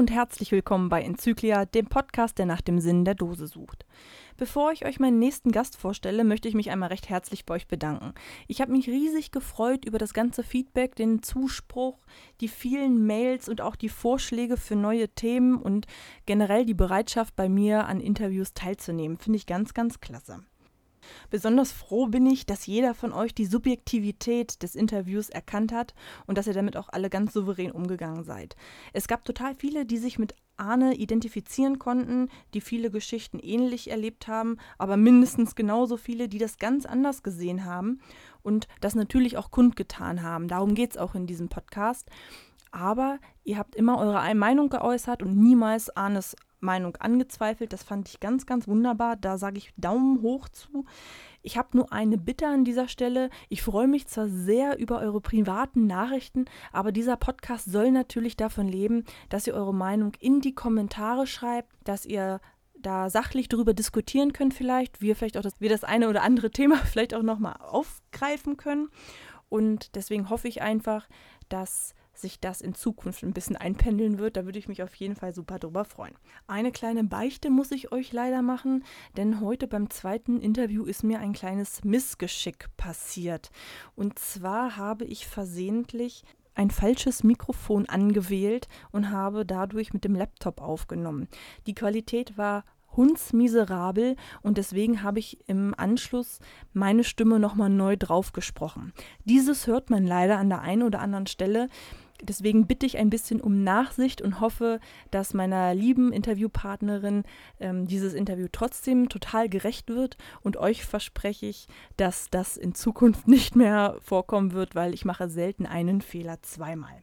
Und herzlich willkommen bei Enzyklia, dem Podcast, der nach dem Sinn der Dose sucht. Bevor ich euch meinen nächsten Gast vorstelle, möchte ich mich einmal recht herzlich bei euch bedanken. Ich habe mich riesig gefreut über das ganze Feedback, den Zuspruch, die vielen Mails und auch die Vorschläge für neue Themen und generell die Bereitschaft bei mir an Interviews teilzunehmen. Finde ich ganz, ganz klasse. Besonders froh bin ich, dass jeder von euch die Subjektivität des Interviews erkannt hat und dass ihr damit auch alle ganz souverän umgegangen seid. Es gab total viele, die sich mit Arne identifizieren konnten, die viele Geschichten ähnlich erlebt haben, aber mindestens genauso viele, die das ganz anders gesehen haben und das natürlich auch kundgetan haben. Darum geht es auch in diesem Podcast. Aber ihr habt immer eure Meinung geäußert und niemals Arnes Meinung angezweifelt. Das fand ich ganz, ganz wunderbar. Da sage ich Daumen hoch zu. Ich habe nur eine Bitte an dieser Stelle. Ich freue mich zwar sehr über eure privaten Nachrichten, aber dieser Podcast soll natürlich davon leben, dass ihr eure Meinung in die Kommentare schreibt, dass ihr da sachlich darüber diskutieren könnt vielleicht, wir vielleicht auch das, wir das eine oder andere Thema vielleicht auch nochmal aufgreifen können. Und deswegen hoffe ich einfach, dass sich das in Zukunft ein bisschen einpendeln wird. Da würde ich mich auf jeden Fall super drüber freuen. Eine kleine Beichte muss ich euch leider machen, denn heute beim zweiten Interview ist mir ein kleines Missgeschick passiert. Und zwar habe ich versehentlich ein falsches Mikrofon angewählt und habe dadurch mit dem Laptop aufgenommen. Die Qualität war hundsmiserabel und deswegen habe ich im Anschluss meine Stimme nochmal neu drauf gesprochen. Dieses hört man leider an der einen oder anderen Stelle. Deswegen bitte ich ein bisschen um Nachsicht und hoffe, dass meiner lieben Interviewpartnerin ähm, dieses Interview trotzdem total gerecht wird. Und euch verspreche ich, dass das in Zukunft nicht mehr vorkommen wird, weil ich mache selten einen Fehler zweimal.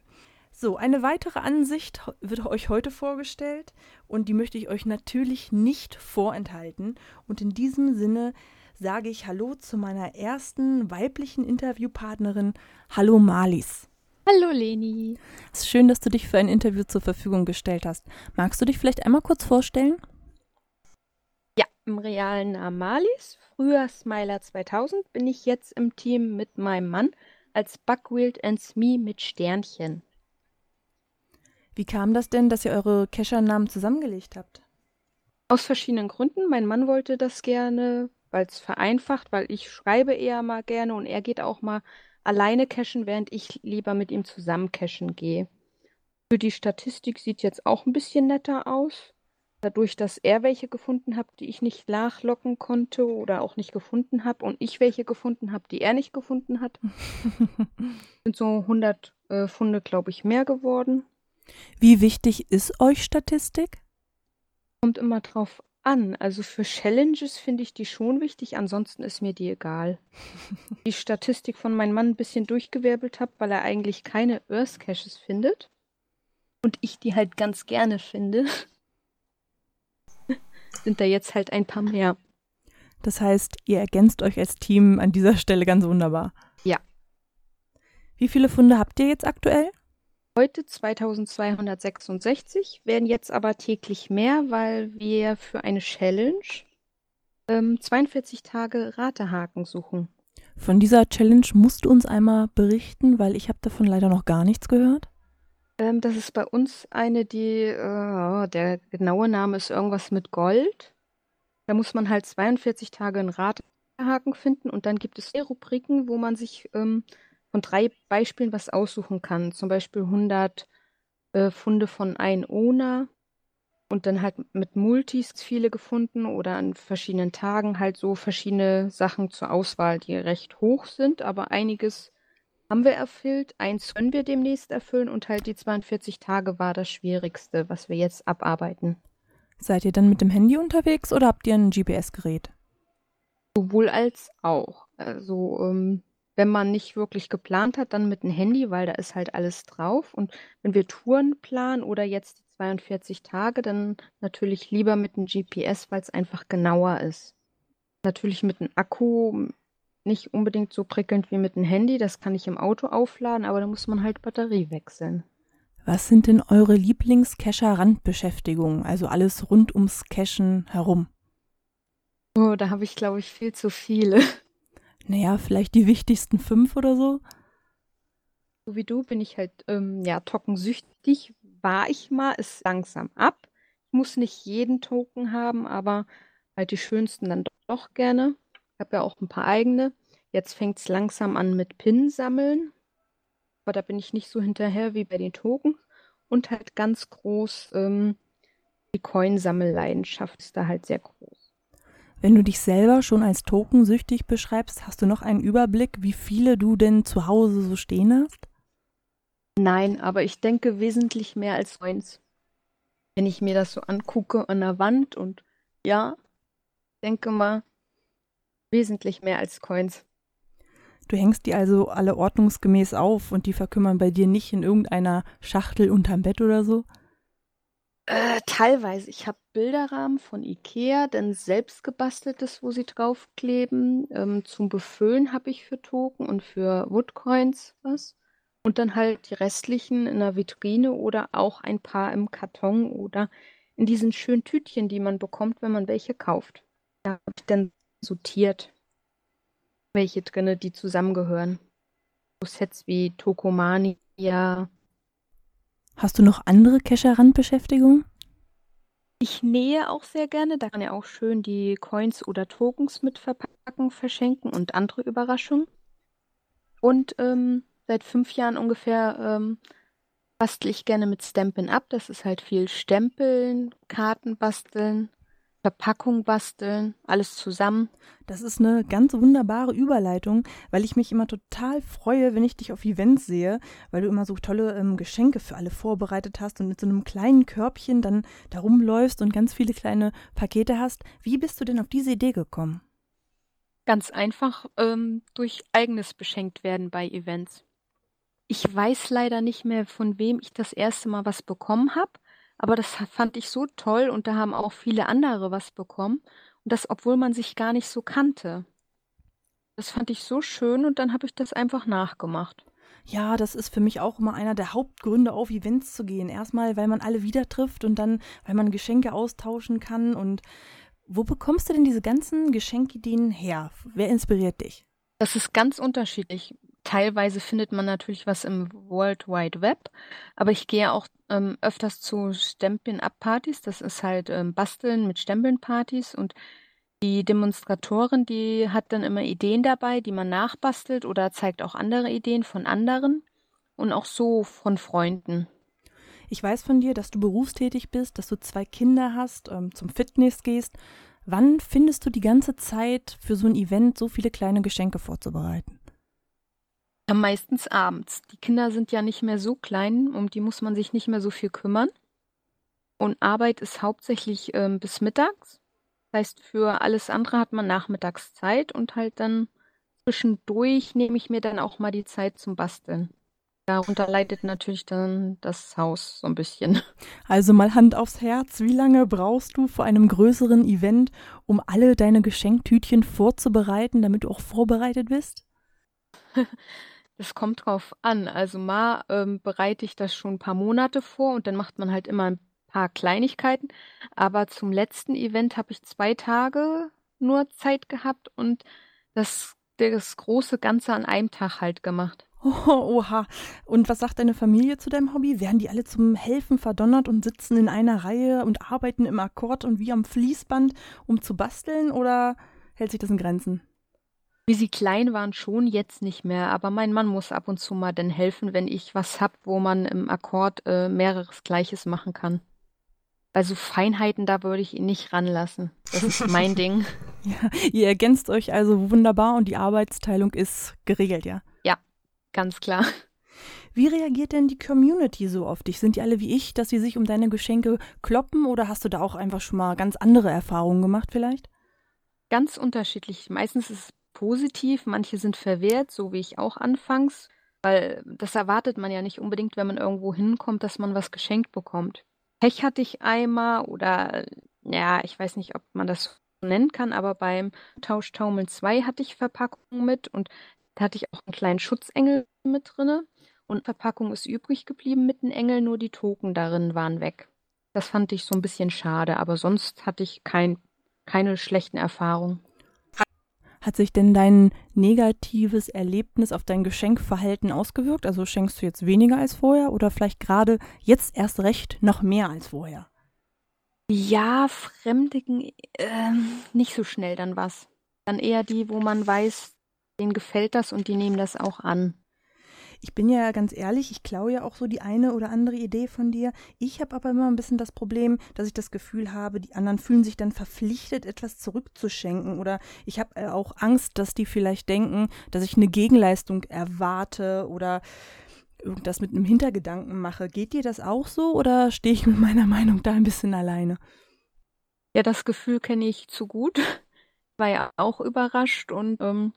So, eine weitere Ansicht wird euch heute vorgestellt und die möchte ich euch natürlich nicht vorenthalten. Und in diesem Sinne sage ich Hallo zu meiner ersten weiblichen Interviewpartnerin. Hallo Malis. Hallo Leni. Es ist schön, dass du dich für ein Interview zur Verfügung gestellt hast. Magst du dich vielleicht einmal kurz vorstellen? Ja, im realen Namen Malis, früher Smiler 2000, bin ich jetzt im Team mit meinem Mann als Buckwild and Smee mit Sternchen. Wie kam das denn, dass ihr eure Keschernamen zusammengelegt habt? Aus verschiedenen Gründen. Mein Mann wollte das gerne, weil es vereinfacht, weil ich schreibe eher mal gerne und er geht auch mal alleine cashen, während ich lieber mit ihm zusammen cashen gehe. Für die Statistik sieht jetzt auch ein bisschen netter aus. Dadurch, dass er welche gefunden hat, die ich nicht nachlocken konnte oder auch nicht gefunden habe und ich welche gefunden habe, die er nicht gefunden hat, sind so 100 äh, Funde, glaube ich, mehr geworden. Wie wichtig ist euch Statistik? Kommt immer drauf an. Also für Challenges finde ich die schon wichtig, ansonsten ist mir die egal. die Statistik von meinem Mann ein bisschen durchgewirbelt habe, weil er eigentlich keine Earth Caches findet. Und ich die halt ganz gerne finde. sind da jetzt halt ein paar mehr. Das heißt, ihr ergänzt euch als Team an dieser Stelle ganz wunderbar. Ja. Wie viele Funde habt ihr jetzt aktuell? Heute 2266, werden jetzt aber täglich mehr, weil wir für eine Challenge ähm, 42 Tage Ratehaken suchen. Von dieser Challenge musst du uns einmal berichten, weil ich habe davon leider noch gar nichts gehört. Ähm, das ist bei uns eine, die, äh, der genaue Name ist irgendwas mit Gold. Da muss man halt 42 Tage einen Ratehaken finden und dann gibt es Rubriken, wo man sich ähm, von drei Beispielen was aussuchen kann. Zum Beispiel 100 äh, Funde von ein Ona und dann halt mit Multis viele gefunden oder an verschiedenen Tagen halt so verschiedene Sachen zur Auswahl, die recht hoch sind, aber einiges haben wir erfüllt, eins können wir demnächst erfüllen und halt die 42 Tage war das Schwierigste, was wir jetzt abarbeiten. Seid ihr dann mit dem Handy unterwegs oder habt ihr ein GPS-Gerät? Sowohl als auch. Also ähm, wenn man nicht wirklich geplant hat, dann mit dem Handy, weil da ist halt alles drauf. Und wenn wir Touren planen oder jetzt die 42 Tage, dann natürlich lieber mit dem GPS, weil es einfach genauer ist. Natürlich mit dem Akku nicht unbedingt so prickelnd wie mit dem Handy. Das kann ich im Auto aufladen, aber da muss man halt Batterie wechseln. Was sind denn eure Lieblings-Cacher-Randbeschäftigungen? Also alles rund ums Cachen herum? Oh, da habe ich, glaube ich, viel zu viele. Naja, vielleicht die wichtigsten fünf oder so. So wie du bin ich halt ähm, ja trockensüchtig, war ich mal, ist langsam ab. Ich muss nicht jeden Token haben, aber halt die schönsten dann doch gerne. Ich habe ja auch ein paar eigene. Jetzt fängt es langsam an mit Pin sammeln. Aber da bin ich nicht so hinterher wie bei den Token. Und halt ganz groß, ähm, die Coinsammelleidenschaft ist da halt sehr groß. Wenn du dich selber schon als tokensüchtig beschreibst, hast du noch einen Überblick, wie viele du denn zu Hause so stehen hast? Nein, aber ich denke wesentlich mehr als Coins. Wenn ich mir das so angucke an der Wand und ja, denke mal wesentlich mehr als Coins. Du hängst die also alle ordnungsgemäß auf und die verkümmern bei dir nicht in irgendeiner Schachtel unterm Bett oder so? Äh, teilweise. Ich habe Bilderrahmen von Ikea, dann selbst gebasteltes, wo sie draufkleben. Ähm, zum Befüllen habe ich für Token und für Woodcoins was. Und dann halt die restlichen in der Vitrine oder auch ein paar im Karton oder in diesen schönen Tütchen, die man bekommt, wenn man welche kauft. Da habe ich dann sortiert, welche drinne, die zusammengehören. So Sets wie Tokomania. Hast du noch andere Kescher-Randbeschäftigungen? Ich nähe auch sehr gerne. Da kann ja auch schön die Coins oder Tokens mit verpacken, verschenken und andere Überraschungen. Und ähm, seit fünf Jahren ungefähr ähm, bastle ich gerne mit Stampin' Up. Das ist halt viel Stempeln, Karten basteln, Verpackung basteln, alles zusammen. Das ist eine ganz wunderbare Überleitung, weil ich mich immer total freue, wenn ich dich auf Events sehe, weil du immer so tolle ähm, Geschenke für alle vorbereitet hast und mit so einem kleinen Körbchen dann da rumläufst und ganz viele kleine Pakete hast. Wie bist du denn auf diese Idee gekommen? Ganz einfach ähm, durch eigenes beschenkt werden bei Events. Ich weiß leider nicht mehr, von wem ich das erste Mal was bekommen habe, aber das fand ich so toll und da haben auch viele andere was bekommen und das, obwohl man sich gar nicht so kannte. Das fand ich so schön und dann habe ich das einfach nachgemacht. Ja, das ist für mich auch immer einer der Hauptgründe, auf Events zu gehen. Erstmal, weil man alle wieder trifft und dann, weil man Geschenke austauschen kann. Und wo bekommst du denn diese ganzen Geschenkideen her? Wer inspiriert dich? Das ist ganz unterschiedlich. Teilweise findet man natürlich was im World Wide Web, aber ich gehe auch ähm, öfters zu Stempeln-Up-Partys. Das ist halt ähm, Basteln mit Stempeln-Partys und die Demonstratorin, die hat dann immer Ideen dabei, die man nachbastelt oder zeigt auch andere Ideen von anderen und auch so von Freunden. Ich weiß von dir, dass du berufstätig bist, dass du zwei Kinder hast, ähm, zum Fitness gehst. Wann findest du die ganze Zeit für so ein Event so viele kleine Geschenke vorzubereiten? Meistens abends. Die Kinder sind ja nicht mehr so klein, um die muss man sich nicht mehr so viel kümmern. Und Arbeit ist hauptsächlich ähm, bis mittags. Das heißt, für alles andere hat man nachmittags Zeit und halt dann zwischendurch nehme ich mir dann auch mal die Zeit zum Basteln. Darunter leidet natürlich dann das Haus so ein bisschen. Also mal Hand aufs Herz, wie lange brauchst du vor einem größeren Event, um alle deine Geschenktütchen vorzubereiten, damit du auch vorbereitet bist? Es kommt drauf an. Also mal ähm, bereite ich das schon ein paar Monate vor und dann macht man halt immer ein paar Kleinigkeiten. Aber zum letzten Event habe ich zwei Tage nur Zeit gehabt und das, das große Ganze an einem Tag halt gemacht. Oh, oha. Und was sagt deine Familie zu deinem Hobby? Werden die alle zum Helfen verdonnert und sitzen in einer Reihe und arbeiten im Akkord und wie am Fließband, um zu basteln? Oder hält sich das in Grenzen? Wie sie klein waren, schon jetzt nicht mehr, aber mein Mann muss ab und zu mal dann helfen, wenn ich was hab, wo man im Akkord äh, mehreres Gleiches machen kann. Also Feinheiten, da würde ich ihn nicht ranlassen. Das ist mein Ding. Ja, ihr ergänzt euch also wunderbar und die Arbeitsteilung ist geregelt, ja? Ja, ganz klar. Wie reagiert denn die Community so auf dich? Sind die alle wie ich, dass sie sich um deine Geschenke kloppen oder hast du da auch einfach schon mal ganz andere Erfahrungen gemacht vielleicht? Ganz unterschiedlich. Meistens ist es positiv, manche sind verwehrt, so wie ich auch anfangs, weil das erwartet man ja nicht unbedingt, wenn man irgendwo hinkommt, dass man was geschenkt bekommt. Pech hatte ich einmal oder ja, ich weiß nicht, ob man das nennen kann, aber beim Tauschtaumeln 2 hatte ich Verpackung mit und da hatte ich auch einen kleinen Schutzengel mit drinne und Verpackung ist übrig geblieben mit einem Engel, nur die Token darin waren weg. Das fand ich so ein bisschen schade, aber sonst hatte ich kein, keine schlechten Erfahrungen. Hat sich denn dein negatives Erlebnis auf dein Geschenkverhalten ausgewirkt? Also schenkst du jetzt weniger als vorher oder vielleicht gerade jetzt erst recht noch mehr als vorher? Ja, Fremdigen äh, nicht so schnell dann was. Dann eher die, wo man weiß, denen gefällt das und die nehmen das auch an. Ich bin ja ganz ehrlich, ich klaue ja auch so die eine oder andere Idee von dir. Ich habe aber immer ein bisschen das Problem, dass ich das Gefühl habe, die anderen fühlen sich dann verpflichtet, etwas zurückzuschenken. Oder ich habe äh, auch Angst, dass die vielleicht denken, dass ich eine Gegenleistung erwarte oder irgendwas mit einem Hintergedanken mache. Geht dir das auch so oder stehe ich mit meiner Meinung da ein bisschen alleine? Ja, das Gefühl kenne ich zu gut. War ja auch überrascht und ähm,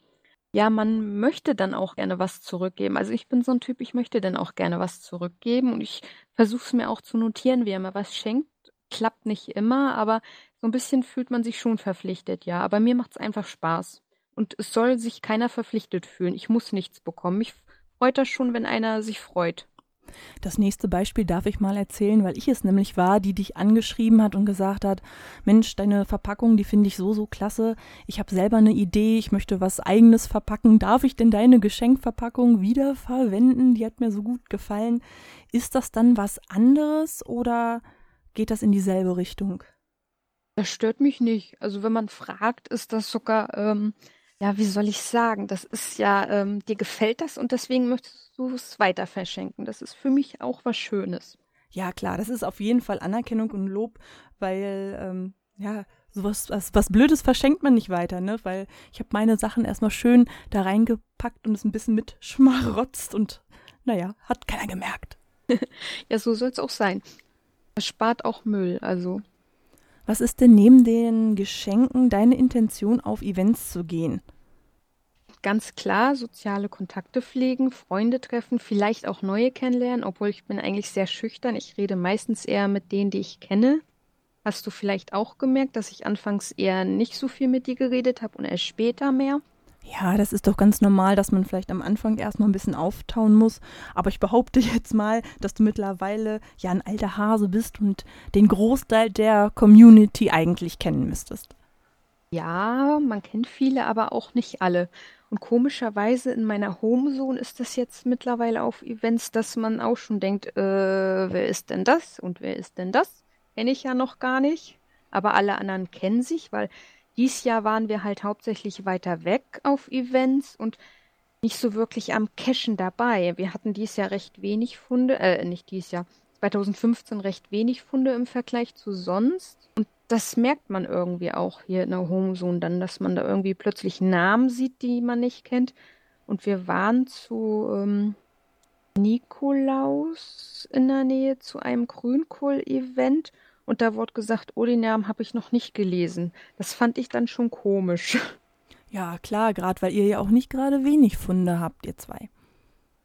ja, man möchte dann auch gerne was zurückgeben. Also ich bin so ein Typ, ich möchte dann auch gerne was zurückgeben und ich versuche es mir auch zu notieren, wer mir was schenkt. Klappt nicht immer, aber so ein bisschen fühlt man sich schon verpflichtet, ja. Aber mir macht es einfach Spaß. Und es soll sich keiner verpflichtet fühlen. Ich muss nichts bekommen. Mich freut das schon, wenn einer sich freut. Das nächste Beispiel darf ich mal erzählen, weil ich es nämlich war, die dich angeschrieben hat und gesagt hat, Mensch, deine Verpackung, die finde ich so, so klasse. Ich habe selber eine Idee, ich möchte was eigenes verpacken. Darf ich denn deine Geschenkverpackung wieder verwenden? Die hat mir so gut gefallen. Ist das dann was anderes oder geht das in dieselbe Richtung? Das stört mich nicht. Also wenn man fragt, ist das sogar ähm, ja, wie soll ich sagen? Das ist ja, ähm, dir gefällt das und deswegen möchtest du es weiter verschenken. Das ist für mich auch was Schönes. Ja, klar, das ist auf jeden Fall Anerkennung und Lob, weil, ähm, ja, sowas, was, was Blödes verschenkt man nicht weiter, ne? Weil ich habe meine Sachen erstmal schön da reingepackt und es ein bisschen mitschmarotzt und naja, hat keiner gemerkt. ja, so soll es auch sein. Es spart auch Müll, also. Was ist denn neben den Geschenken deine Intention, auf Events zu gehen? Ganz klar, soziale Kontakte pflegen, Freunde treffen, vielleicht auch neue kennenlernen, obwohl ich bin eigentlich sehr schüchtern. Ich rede meistens eher mit denen, die ich kenne. Hast du vielleicht auch gemerkt, dass ich anfangs eher nicht so viel mit dir geredet habe und erst später mehr? Ja, das ist doch ganz normal, dass man vielleicht am Anfang erstmal ein bisschen auftauen muss. Aber ich behaupte jetzt mal, dass du mittlerweile ja ein alter Hase bist und den Großteil der Community eigentlich kennen müsstest. Ja, man kennt viele, aber auch nicht alle. Und komischerweise in meiner Homezone ist das jetzt mittlerweile auf Events, dass man auch schon denkt, äh, wer ist denn das und wer ist denn das? Kenne ich ja noch gar nicht. Aber alle anderen kennen sich, weil dies Jahr waren wir halt hauptsächlich weiter weg auf Events und nicht so wirklich am Cashen dabei. Wir hatten dies Jahr recht wenig Funde, äh, nicht dies Jahr, 2015 recht wenig Funde im Vergleich zu sonst. Und das merkt man irgendwie auch hier in der Homezone dann, dass man da irgendwie plötzlich Namen sieht, die man nicht kennt. Und wir waren zu ähm, Nikolaus in der Nähe zu einem Grünkohl-Event und da wurde gesagt, oh, den Namen habe ich noch nicht gelesen. Das fand ich dann schon komisch. Ja, klar, gerade weil ihr ja auch nicht gerade wenig Funde habt, ihr zwei.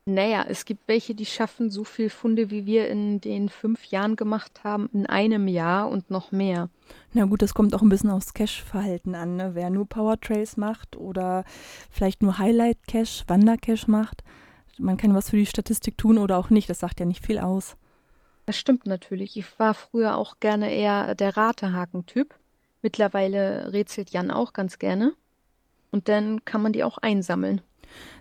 Naja, es gibt welche, die schaffen so viel Funde, wie wir in den fünf Jahren gemacht haben, in einem Jahr und noch mehr. Na gut, das kommt auch ein bisschen aufs Cache-Verhalten an. Ne? Wer nur Power Trails macht oder vielleicht nur Highlight Cache, Wandercache macht, man kann was für die Statistik tun oder auch nicht. Das sagt ja nicht viel aus. Das stimmt natürlich. Ich war früher auch gerne eher der Ratehaken-Typ. Mittlerweile rätselt Jan auch ganz gerne. Und dann kann man die auch einsammeln.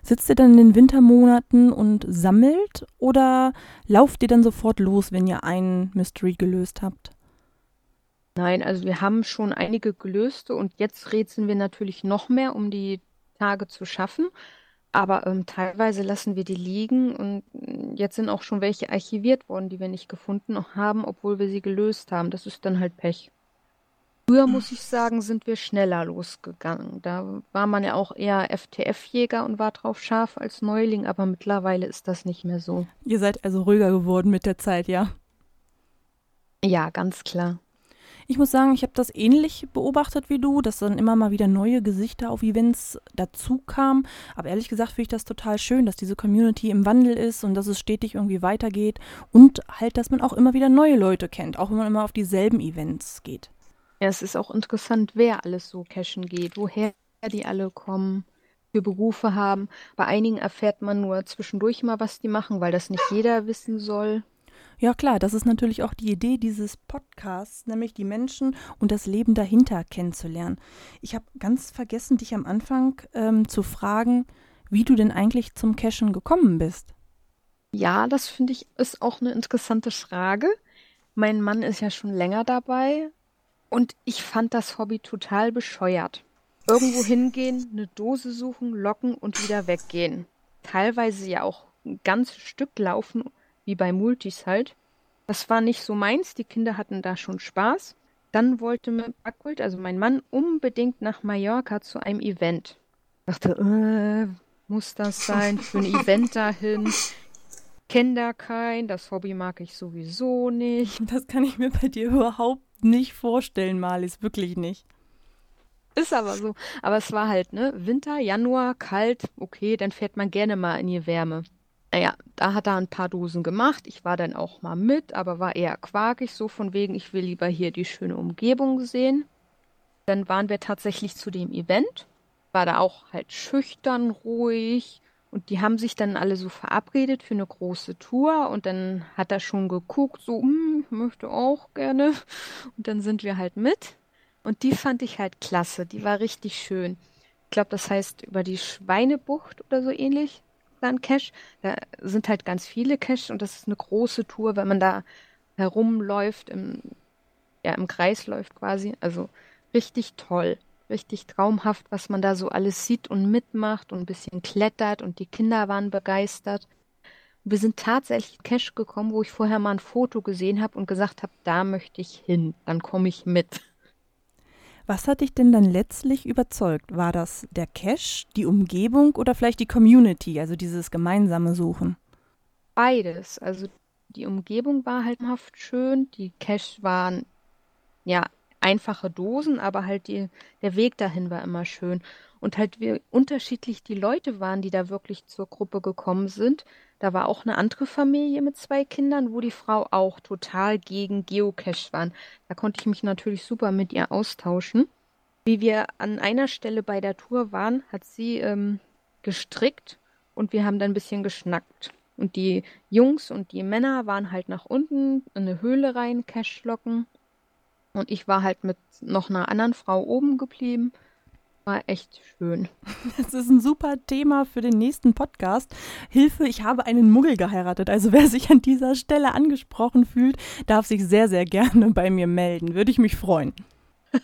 Sitzt ihr dann in den Wintermonaten und sammelt oder lauft ihr dann sofort los, wenn ihr einen Mystery gelöst habt? Nein, also wir haben schon einige gelöste und jetzt rätseln wir natürlich noch mehr, um die Tage zu schaffen. Aber ähm, teilweise lassen wir die liegen und mm, jetzt sind auch schon welche archiviert worden, die wir nicht gefunden haben, obwohl wir sie gelöst haben. Das ist dann halt Pech. Früher muss ich sagen, sind wir schneller losgegangen. Da war man ja auch eher FTF-Jäger und war drauf scharf als Neuling, aber mittlerweile ist das nicht mehr so. Ihr seid also ruhiger geworden mit der Zeit, ja? Ja, ganz klar. Ich muss sagen, ich habe das ähnlich beobachtet wie du, dass dann immer mal wieder neue Gesichter auf Events dazu kamen. Aber ehrlich gesagt finde ich das total schön, dass diese Community im Wandel ist und dass es stetig irgendwie weitergeht und halt, dass man auch immer wieder neue Leute kennt, auch wenn man immer auf dieselben Events geht. Ja, es ist auch interessant, wer alles so cashen geht, woher die alle kommen, für Berufe haben. Bei einigen erfährt man nur zwischendurch mal, was die machen, weil das nicht jeder wissen soll. Ja klar, das ist natürlich auch die Idee dieses Podcasts, nämlich die Menschen und das Leben dahinter kennenzulernen. Ich habe ganz vergessen, dich am Anfang ähm, zu fragen, wie du denn eigentlich zum Cashen gekommen bist. Ja, das finde ich ist auch eine interessante Frage. Mein Mann ist ja schon länger dabei und ich fand das Hobby total bescheuert. Irgendwo hingehen, eine Dose suchen, locken und wieder weggehen. Teilweise ja auch ein ganzes Stück laufen wie bei Multis halt. Das war nicht so meins, die Kinder hatten da schon Spaß. Dann wollte mir Backgold, also mein Mann, unbedingt nach Mallorca zu einem Event. Ich dachte, äh, muss das sein? Für ein Event dahin? Kenn da keinen, das Hobby mag ich sowieso nicht. Das kann ich mir bei dir überhaupt nicht vorstellen, Malis, wirklich nicht. Ist aber so. Aber es war halt, ne, Winter, Januar, kalt, okay, dann fährt man gerne mal in die Wärme. Naja, da hat er ein paar Dosen gemacht. Ich war dann auch mal mit, aber war eher quakig, so von wegen, ich will lieber hier die schöne Umgebung sehen. Dann waren wir tatsächlich zu dem Event. War da auch halt schüchtern, ruhig. Und die haben sich dann alle so verabredet für eine große Tour. Und dann hat er schon geguckt, so, hm, ich möchte auch gerne. Und dann sind wir halt mit. Und die fand ich halt klasse. Die war richtig schön. Ich glaube, das heißt über die Schweinebucht oder so ähnlich dann Cache. Da sind halt ganz viele Caches und das ist eine große Tour, wenn man da herumläuft, im, ja, im Kreis läuft quasi. Also richtig toll, richtig traumhaft, was man da so alles sieht und mitmacht und ein bisschen klettert und die Kinder waren begeistert. Wir sind tatsächlich Cache gekommen, wo ich vorher mal ein Foto gesehen habe und gesagt habe, da möchte ich hin, dann komme ich mit. Was hat dich denn dann letztlich überzeugt? War das der Cache, die Umgebung oder vielleicht die Community, also dieses gemeinsame Suchen? Beides. Also die Umgebung war halt haft schön, die Cache waren ja einfache Dosen, aber halt die, der Weg dahin war immer schön. Und halt wie unterschiedlich die Leute waren, die da wirklich zur Gruppe gekommen sind. Da war auch eine andere Familie mit zwei Kindern, wo die Frau auch total gegen Geocache waren. Da konnte ich mich natürlich super mit ihr austauschen. Wie wir an einer Stelle bei der Tour waren, hat sie ähm, gestrickt und wir haben dann ein bisschen geschnackt. Und die Jungs und die Männer waren halt nach unten in eine Höhle rein, Cache locken. Und ich war halt mit noch einer anderen Frau oben geblieben war echt schön. Das ist ein super Thema für den nächsten Podcast. Hilfe, ich habe einen Muggel geheiratet. Also wer sich an dieser Stelle angesprochen fühlt, darf sich sehr, sehr gerne bei mir melden. Würde ich mich freuen.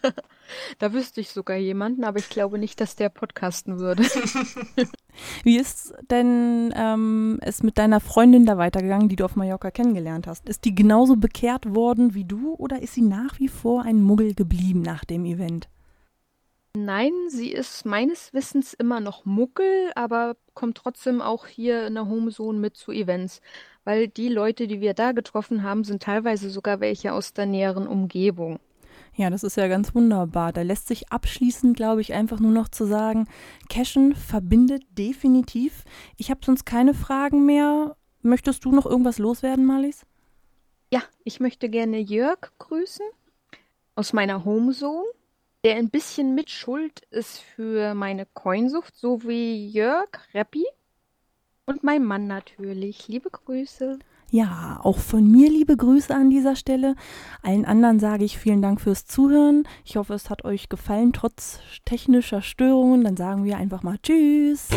da wüsste ich sogar jemanden, aber ich glaube nicht, dass der podcasten würde. Wie ist denn ähm, es mit deiner Freundin da weitergegangen, die du auf Mallorca kennengelernt hast? Ist die genauso bekehrt worden wie du oder ist sie nach wie vor ein Muggel geblieben nach dem Event? Nein, sie ist meines Wissens immer noch Muckel, aber kommt trotzdem auch hier in der Homezone mit zu Events. Weil die Leute, die wir da getroffen haben, sind teilweise sogar welche aus der näheren Umgebung. Ja, das ist ja ganz wunderbar. Da lässt sich abschließend, glaube ich, einfach nur noch zu sagen, Cashen verbindet definitiv. Ich habe sonst keine Fragen mehr. Möchtest du noch irgendwas loswerden, Marlies? Ja, ich möchte gerne Jörg grüßen aus meiner Homezone der ein bisschen Mitschuld ist für meine Coinsucht, so wie Jörg Reppi und mein Mann natürlich. Liebe Grüße. Ja, auch von mir liebe Grüße an dieser Stelle. Allen anderen sage ich vielen Dank fürs Zuhören. Ich hoffe, es hat euch gefallen, trotz technischer Störungen. Dann sagen wir einfach mal Tschüss.